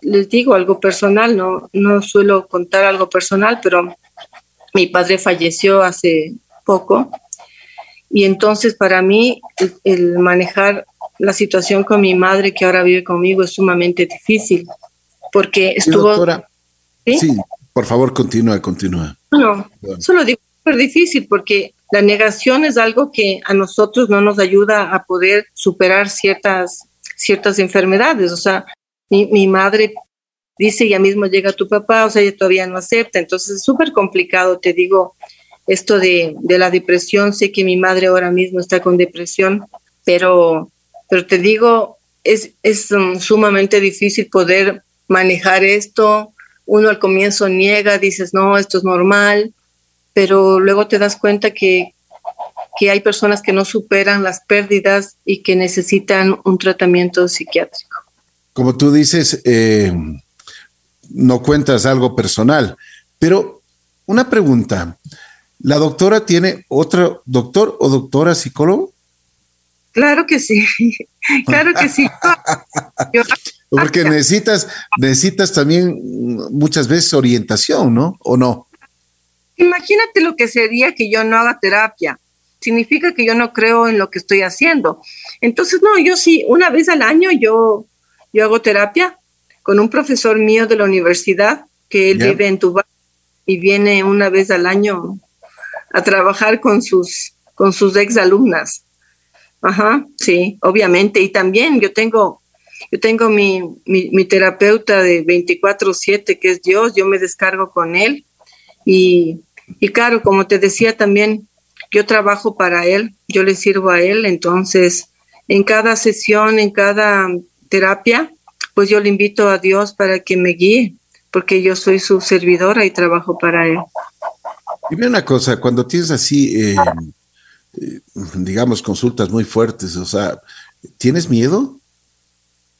les digo algo personal, no, no suelo contar algo personal, pero mi padre falleció hace poco y entonces para mí el, manejar la situación con mi madre que ahora vive conmigo es sumamente difícil porque estuvo... ¿Sí? por favor, continúa, continúa. No, solo digo súper difícil porque la negación es algo que a nosotros no nos ayuda a poder superar ciertas, ciertas enfermedades. O sea, mi, mi madre dice, ya mismo llega tu papá, o sea, ella todavía no acepta. Entonces es súper complicado, te digo, esto de, de, la depresión. Sé que mi madre ahora mismo está con depresión, pero, pero te digo, es, es um, sumamente difícil poder manejar esto. Uno al comienzo niega, dices, no, esto es normal, pero luego te das cuenta que, hay personas que no superan las pérdidas y que necesitan un tratamiento psiquiátrico. Como tú dices, eh, no cuentas algo personal, pero una pregunta. ¿La doctora tiene otro doctor o doctora psicólogo? Claro que sí, claro que sí. Porque necesitas, necesitas también muchas veces orientación, ¿no? ¿O no? Imagínate lo que sería que yo no haga terapia. Significa que yo no creo en lo que estoy haciendo. Entonces, no, yo sí, una vez al año yo, yo hago terapia con un profesor mío de la universidad que él vive en Tuba y viene una vez al año a trabajar con sus, con sus exalumnas. Ajá, sí, obviamente. Y también yo tengo, yo tengo mi, mi, terapeuta de 24/7, que es Dios, yo me descargo con él. Y y claro, como te decía también, yo trabajo para él, yo le sirvo a él, entonces en cada sesión, en cada terapia, pues yo le invito a Dios para que me guíe, porque yo soy su servidora y trabajo para él. Dime una cosa, cuando tienes así, eh, digamos, consultas muy fuertes, o sea, ¿tienes miedo?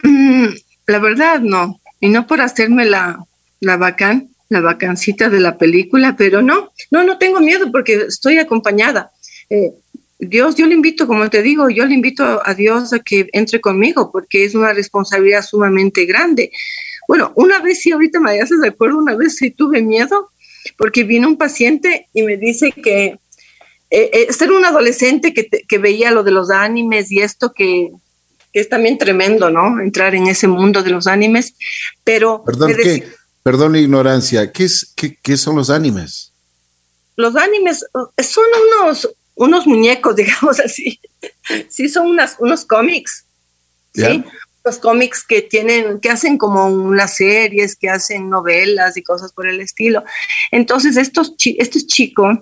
Mm, la verdad, no. Y no por hacerme la, la bacán, la vacancita de la película, pero no, no, no tengo miedo porque estoy acompañada. Eh, Dios, yo le invito, como te digo, yo le invito a Dios a que entre conmigo porque es una responsabilidad sumamente grande. Bueno, una vez sí, ahorita me haces de acuerdo, una vez sí tuve miedo porque vino un paciente y me dice que eh, eh ser un adolescente que, que, veía lo de los animes y esto que, que, es también tremendo, ¿no? Entrar en ese mundo de los animes, pero... Perdón, ¿qué? Perdón la ignorancia, ¿qué, es, qué, son los animes? Los animes eh, son unos, unos muñecos, digamos así. Sí, son unas, unos cómics. ¿sí? Los cómics que tienen, que hacen como unas series, que hacen novelas y cosas por el estilo. Entonces, estos, estos chicos,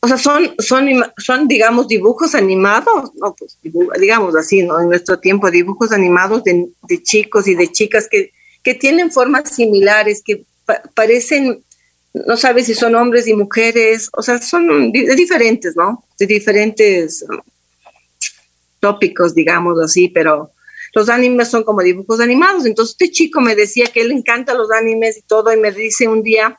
o sea, son, son, son, digamos, dibujos animados, no, pues, digamos así, ¿no? En nuestro tiempo, dibujos animados de, de chicos y de chicas que que tienen formas similares, que parecen, no sabes si son hombres y mujeres, o sea, son de diferentes, ¿no? De diferentes um, tópicos, digamos así, pero los animes son como dibujos animados. Entonces este chico me decía que él encanta los animes y todo, y me dice un día,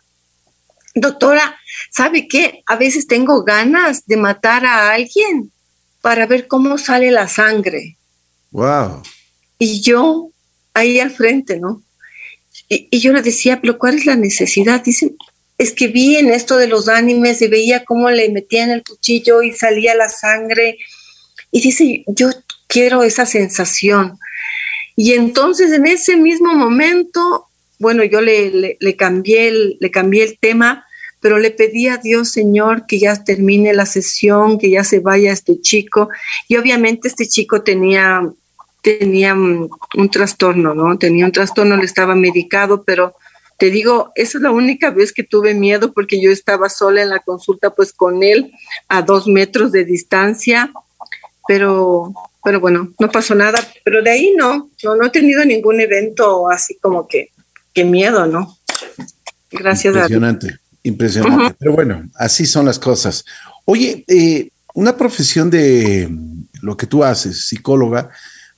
doctora, ¿sabe qué? A veces tengo ganas de matar a alguien para ver cómo sale la sangre. Wow. Y yo ahí al frente, ¿no? y, yo le decía, pero ¿cuál es la necesidad? Dicen, es que vi en esto de los animes y veía cómo le metían el cuchillo y salía la sangre. Y dice, yo quiero esa sensación. Y entonces en ese mismo momento, bueno, yo le, cambié, el, cambié el tema, pero le pedí a Dios, Señor, que ya termine la sesión, que ya se vaya este chico. Y obviamente este chico tenía, tenía un, trastorno, ¿no? Tenía un trastorno, le estaba medicado, pero te digo, esa es la única vez que tuve miedo porque yo estaba sola en la consulta, pues con él a dos metros de distancia, pero, pero bueno, no pasó nada. Pero de ahí no, no, no he tenido ningún evento así como que, que miedo, ¿no? Gracias Impresionante. Impresionante. Pero bueno, así son las cosas. Oye, eh, una profesión de lo que tú haces, psicóloga,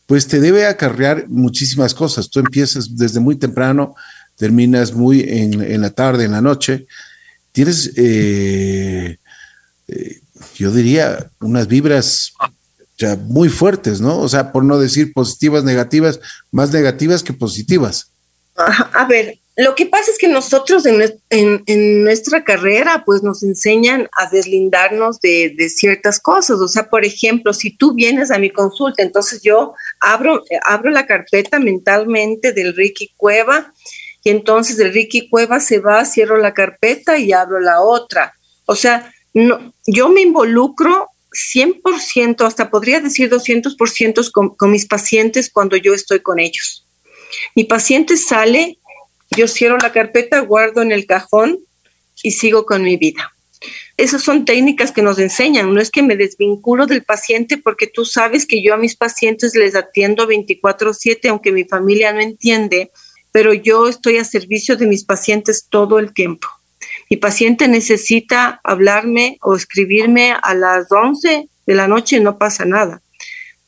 pues te debe acarrear muchísimas cosas. Tú empiezas desde muy temprano, terminas muy en, la tarde, en la noche. Tienes, eh, eh, yo diría, unas vibras ya muy fuertes, ¿no? O sea, por no decir positivas, negativas, más negativas que positivas. A ver, lo que pasa es que nosotros en, nuestra carrera pues nos enseñan a deslindarnos de, ciertas cosas. O sea, por ejemplo, si tú vienes a mi consulta, entonces yo abro, abro la carpeta mentalmente del Ricky Cueva y entonces del Ricky Cueva se va, cierro la carpeta y abro la otra. O sea, no, yo me involucro 100%, hasta podría decir 200% con, con mis pacientes cuando yo estoy con ellos. Mi paciente sale yo cierro la carpeta, guardo en el cajón y sigo con mi vida. Esas son técnicas que nos enseñan. No es que me desvinculo del paciente porque tú sabes que yo a mis pacientes les atiendo 24/7, aunque mi familia no entiende, pero yo estoy a servicio de mis pacientes todo el tiempo. Mi paciente necesita hablarme o escribirme a las 11 de la noche, no pasa nada.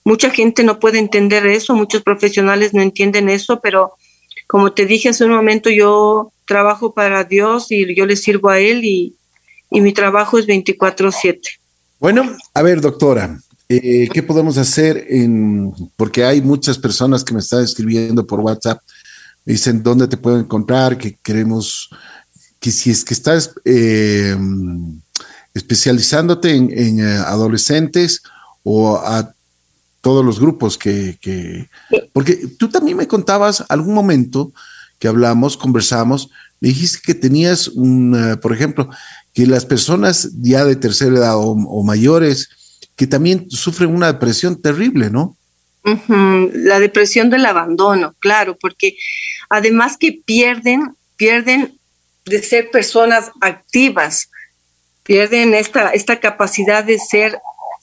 Mucha gente no puede entender eso, muchos profesionales no entienden eso, pero como te dije hace un momento, yo trabajo para Dios y yo le sirvo a Él y, mi trabajo es 24/7. Bueno, a ver, doctora, eh, ¿qué podemos hacer? En, porque hay muchas personas que me están escribiendo por WhatsApp, me dicen dónde te puedo encontrar, que queremos, que si es que estás eh, especializándote en, en eh, adolescentes o a todos los grupos que, porque tú también me contabas algún momento que hablamos, conversamos, me dijiste que tenías un, eh, por ejemplo, que las personas ya de tercera edad o, mayores, que también sufren una depresión terrible, ¿no? La depresión del abandono, claro, porque además que pierden, pierden de ser personas activas, pierden esta, esta capacidad de ser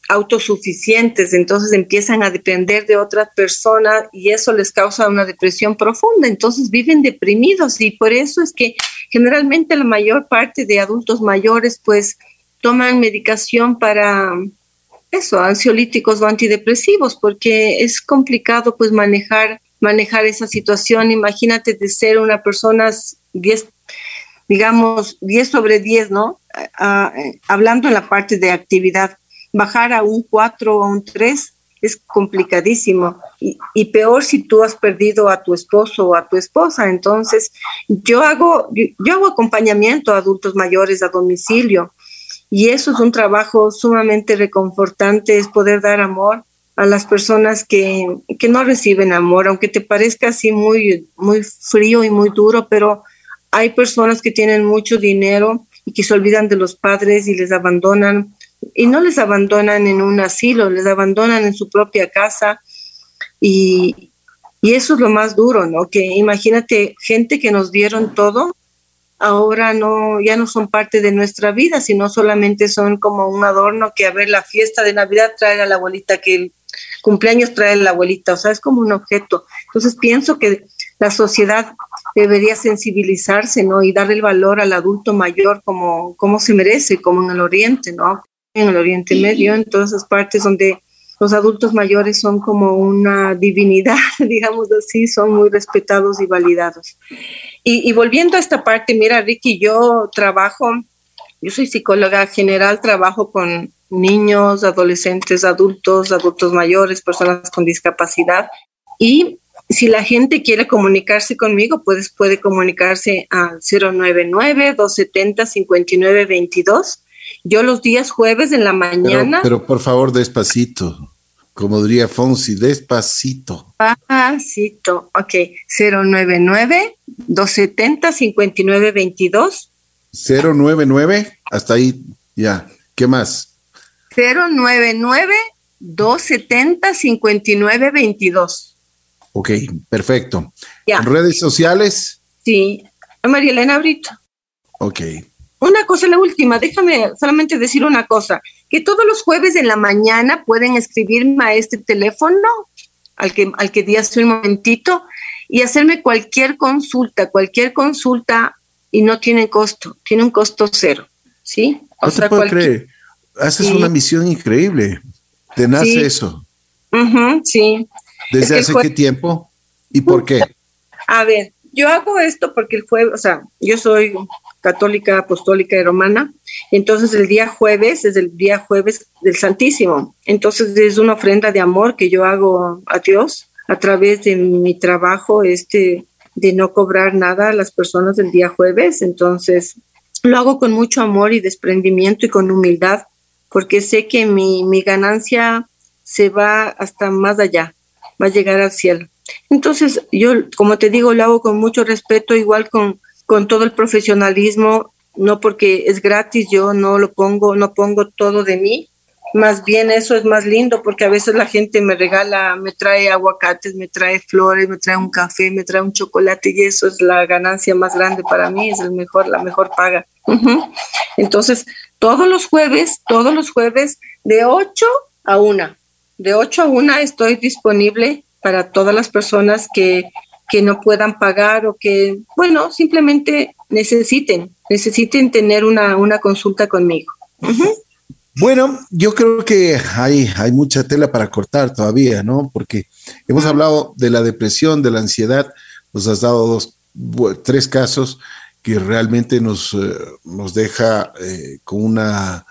autosuficientes, entonces empiezan a depender de otras personas y eso les causa una depresión profunda, entonces viven deprimidos y por eso es que generalmente la mayor parte de adultos mayores pues toman medicación para eso, ansiolíticos o antidepresivos, porque es complicado pues manejar manejar esa situación. Imagínate de ser una persona 10 digamos 10 sobre 10, ¿no? hablando en la parte de actividad bajar a un 4 o un 3 es complicadísimo y, peor si tú has perdido a tu esposo o a tu esposa. Entonces, yo hago, yo hago acompañamiento a adultos mayores a domicilio y eso es un trabajo sumamente reconfortante, es poder dar amor a las personas que, que no reciben amor, aunque te parezca así muy, muy frío y muy duro, pero hay personas que tienen mucho dinero y que se olvidan de los padres y les abandonan y no les abandonan en un asilo, les abandonan en su propia casa y, eso es lo más duro, ¿no? Que imagínate gente que nos dieron todo, ahora no, ya no son parte de nuestra vida, sino solamente son como un adorno que a ver la fiesta de Navidad trae a la abuelita, que el cumpleaños trae a la abuelita, o sea, es como un objeto. Entonces pienso que la sociedad debería sensibilizarse, ¿no? Y darle el valor al adulto mayor como, como se merece, como en el Oriente, ¿no? En el Oriente Medio, en todas esas partes donde los adultos mayores son como una divinidad, digamos así, son muy respetados y validados. Y, volviendo a esta parte, mira, Ricky, yo trabajo, yo soy psicóloga general, trabajo con niños, adolescentes, adultos, adultos mayores, personas con discapacidad. Y si la gente quiere comunicarse conmigo, pues puede comunicarse al 099-270-5922. Yo los días jueves en la mañana. Pero, pero por favor, despacito. Como diría Fonsi, despacito. Despacito, ok. 099-270-5922. 099, hasta ahí, ya. ¿Qué más? 099-270-5922. Ok, perfecto. ¿En redes sociales? Sí, María Elena Brito. Ok. Una cosa, la última, déjame solamente decir una cosa, que todos los jueves en la mañana pueden escribirme a este teléfono al que, al que di hace un momentito y hacerme cualquier consulta, cualquier consulta y no tiene costo, tiene un costo cero, ¿sí? O no te puedo creer, haces una misión increíble, te nace eso. sí, ¿Desde hace qué tiempo? ¿Y por qué? A ver, yo hago esto porque el jueves, o sea, yo soy católica, apostólica y romana, entonces el día jueves es el día jueves del Santísimo, entonces es una ofrenda de amor que yo hago a Dios a través de mi trabajo, este, de no cobrar nada a las personas del día jueves, entonces lo hago con mucho amor y desprendimiento y con humildad, porque sé que mi, mi ganancia se va hasta más allá, va a llegar al cielo. Entonces, yo, como te digo, lo hago con mucho respeto, igual con, con todo el profesionalismo, no porque es gratis, yo no lo pongo, no pongo todo de mí, más bien eso es más lindo porque a veces la gente me regala, me trae aguacates, me trae flores, me trae un café, me trae un chocolate y eso es la ganancia más grande para mí, es el mejor, la mejor paga. Entonces, todos los jueves, todos los jueves de 8 a 1 de 8 a 1 estoy disponible para todas las personas que, que no puedan pagar o que, bueno, simplemente necesiten, necesiten tener una, una consulta conmigo. Bueno, yo creo que hay, hay mucha tela para cortar todavía, ¿no? Porque hemos hablado de la depresión, de la ansiedad, nos has dado dos, tres casos que realmente nos, eh, nos deja eh, con una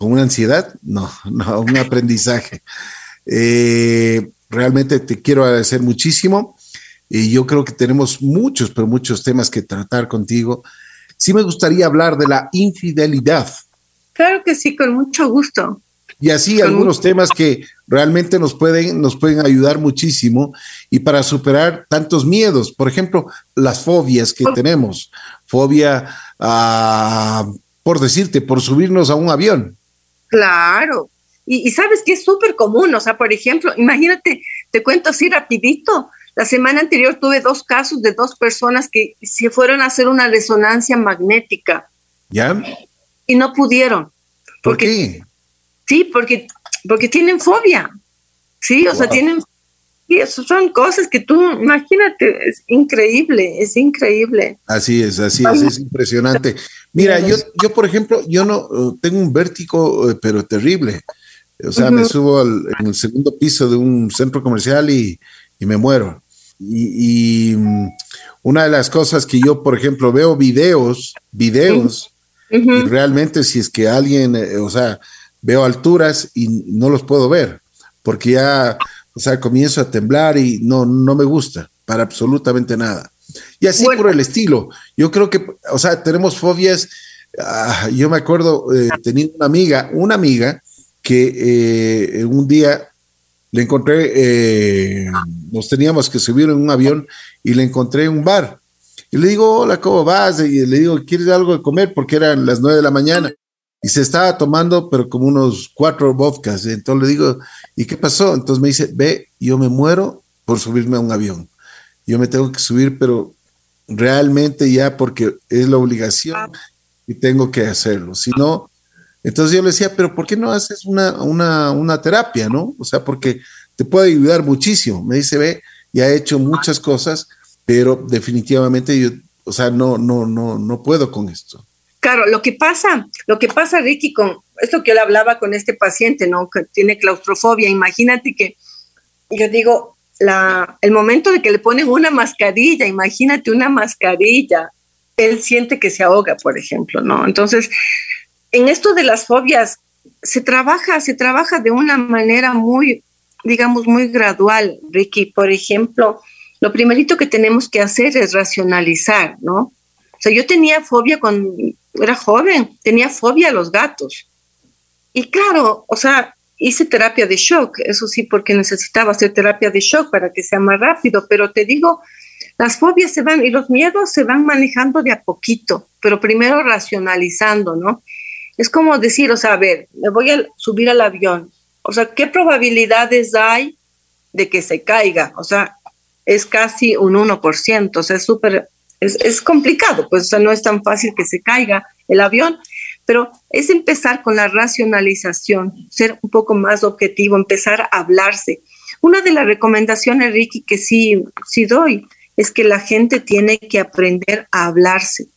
una ansiedad? No, no, un aprendizaje. Eh, realmente te quiero agradecer muchísimo y yo creo que tenemos muchos, pero muchos temas que tratar contigo. Sí me gustaría hablar de la infidelidad. Claro que sí, con mucho gusto. Y así algunos temas que realmente nos pueden, nos pueden ayudar muchísimo y para superar tantos miedos. Por ejemplo, las fobias que tenemos. Fobia, por decirte, por subirnos a un avión. Claro. Y, sabes que es súper común, o sea, por ejemplo, imagínate, te cuento así rapidito, la semana anterior tuve dos casos de dos personas que se fueron a hacer una resonancia magnética. ¿Ya? Y no pudieron. ¿Por qué? Sí, porque, porque tienen fobia. Sí, o sea, tienen y eso son cosas que tú, imagínate, es increíble, es increíble. Así es, así es, es impresionante. Mira, yo, yo por ejemplo, yo no uh, tengo un vértigo, uh, pero terrible. O sea, me subo al, en el segundo piso de un centro comercial y, y me muero. Y, mm, una de las cosas que yo, por ejemplo, veo videos, videos, y realmente si es que alguien, eh, o sea, veo alturas y no los puedo ver, porque ya o sea, comienzo a temblar y no, no me gusta para absolutamente nada. Y así por el estilo. Yo creo que, o sea, tenemos fobias. Ah, yo me acuerdo, eh, tenía una amiga, una amiga que eh, un día le encontré, eh, nos teníamos que subir en un avión y le encontré en un bar. Y le digo, hola, ¿cómo vas? Y le digo, ¿quieres algo de comer? Porque eran las nueve de la mañana y se estaba tomando, pero como unos cuatro vodkas. Entonces le digo, ¿y qué pasó? Entonces me dice, ve, yo me muero por subirme a un avión. Yo me tengo que subir, pero realmente ya porque es la obligación y tengo que hacerlo. Si no, entonces yo le decía, pero ¿por qué no haces una, una, una terapia, no? O sea, porque te puede ayudar muchísimo. Me dice, ve, ya he hecho muchas cosas, pero definitivamente yo, o sea, no, no, no, no puedo con esto. Claro, lo que pasa, lo que pasa, Ricky, con esto que yo le hablaba con este paciente, ¿no? Que tiene claustrofobia. Imagínate que yo digo, el momento de que le ponen una mascarilla, imagínate una mascarilla, él siente que se ahoga, por ejemplo, ¿no? Entonces, en esto de las fobias, se trabaja, se trabaja de una manera muy, digamos, muy gradual, Ricky. Por ejemplo, lo primerito que tenemos que hacer es racionalizar, ¿no? O sea, yo tenía fobia cuando era joven, tenía fobia a los gatos. Y claro, o sea, hice terapia de shock, eso sí, porque necesitaba hacer terapia de shock para que sea más rápido, pero te digo, las fobias se van y los miedos se van manejando de a poquito, pero primero racionalizando, ¿no? Es como decir, o sea, a ver, me voy a subir al avión, o sea, ¿qué probabilidades hay de que se caiga? O sea, es casi un 1%, o sea, es súper, es, es, complicado, pues o sea, no es tan fácil que se caiga el avión, pero es empezar con la racionalización, ser un poco más objetivo, empezar a hablarse. Una de las recomendaciones, Ricky, que sí, sí doy, es que la gente tiene que aprender a hablarse.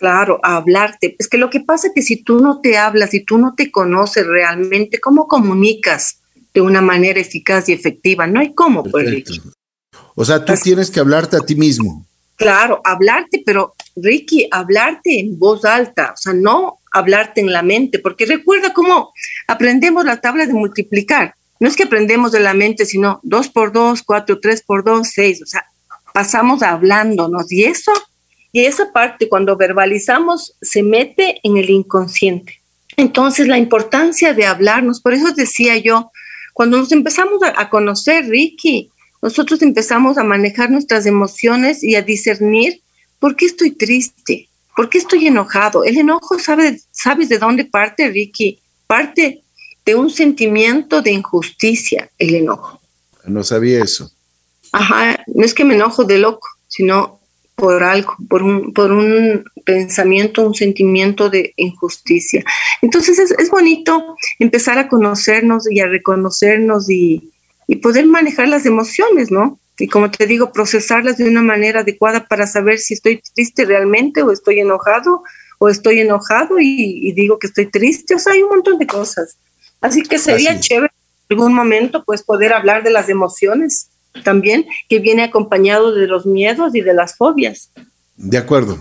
Claro, a hablarte. Es que lo que pasa es que si tú no te hablas, y tú no te conoces realmente, ¿cómo comunicas de una manera eficaz y efectiva? No hay cómo, pues, Ricky. O sea, tú tienes que hablarte a ti mismo. Claro, hablarte, pero Ricky, hablarte en voz alta, o sea, no hablarte en la mente, porque recuerda cómo aprendemos la tabla de multiplicar. No es que aprendemos de la mente, sino 2 por 2, 4, 3 por 2, 6, o sea, pasamos hablándonos y eso, y esa parte cuando verbalizamos se mete en el inconsciente. Entonces, la importancia de hablarnos, por eso decía yo, cuando nos empezamos a, a conocer, Ricky, nosotros empezamos a manejar nuestras emociones y a discernir por qué estoy triste, por qué estoy enojado. El enojo, sabe, ¿sabes de dónde parte, Ricky? Parte de un sentimiento de injusticia, el enojo. No sabía eso. Ajá, no es que me enojo de loco, sino por algo, por un, por un pensamiento, un sentimiento de injusticia. Entonces es, es bonito empezar a conocernos y a reconocernos y, y poder manejar las emociones, ¿no? Y como te digo, procesarlas de una manera adecuada para saber si estoy triste realmente o estoy enojado o estoy enojado y, digo que estoy triste. O sea, hay un montón de cosas. Así que sería chévere en algún momento pues poder hablar de las emociones también, que viene acompañado de los miedos y de las fobias. De acuerdo.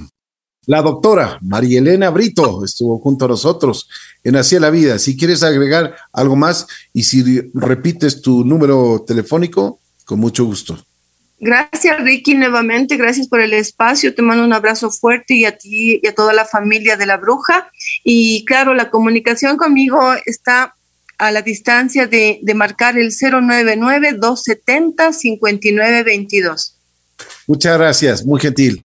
La doctora María Elena Brito estuvo junto a nosotros en Hacia la Vida. Si quieres agregar algo más y si repites tu número telefónico, con mucho gusto. Gracias, Ricky, nuevamente. Gracias por el espacio. Te mando un abrazo fuerte y a ti y a toda la familia de la bruja. Y claro, la comunicación conmigo está a la distancia de, marcar el 099-270-5922. Muchas gracias, muy gentil.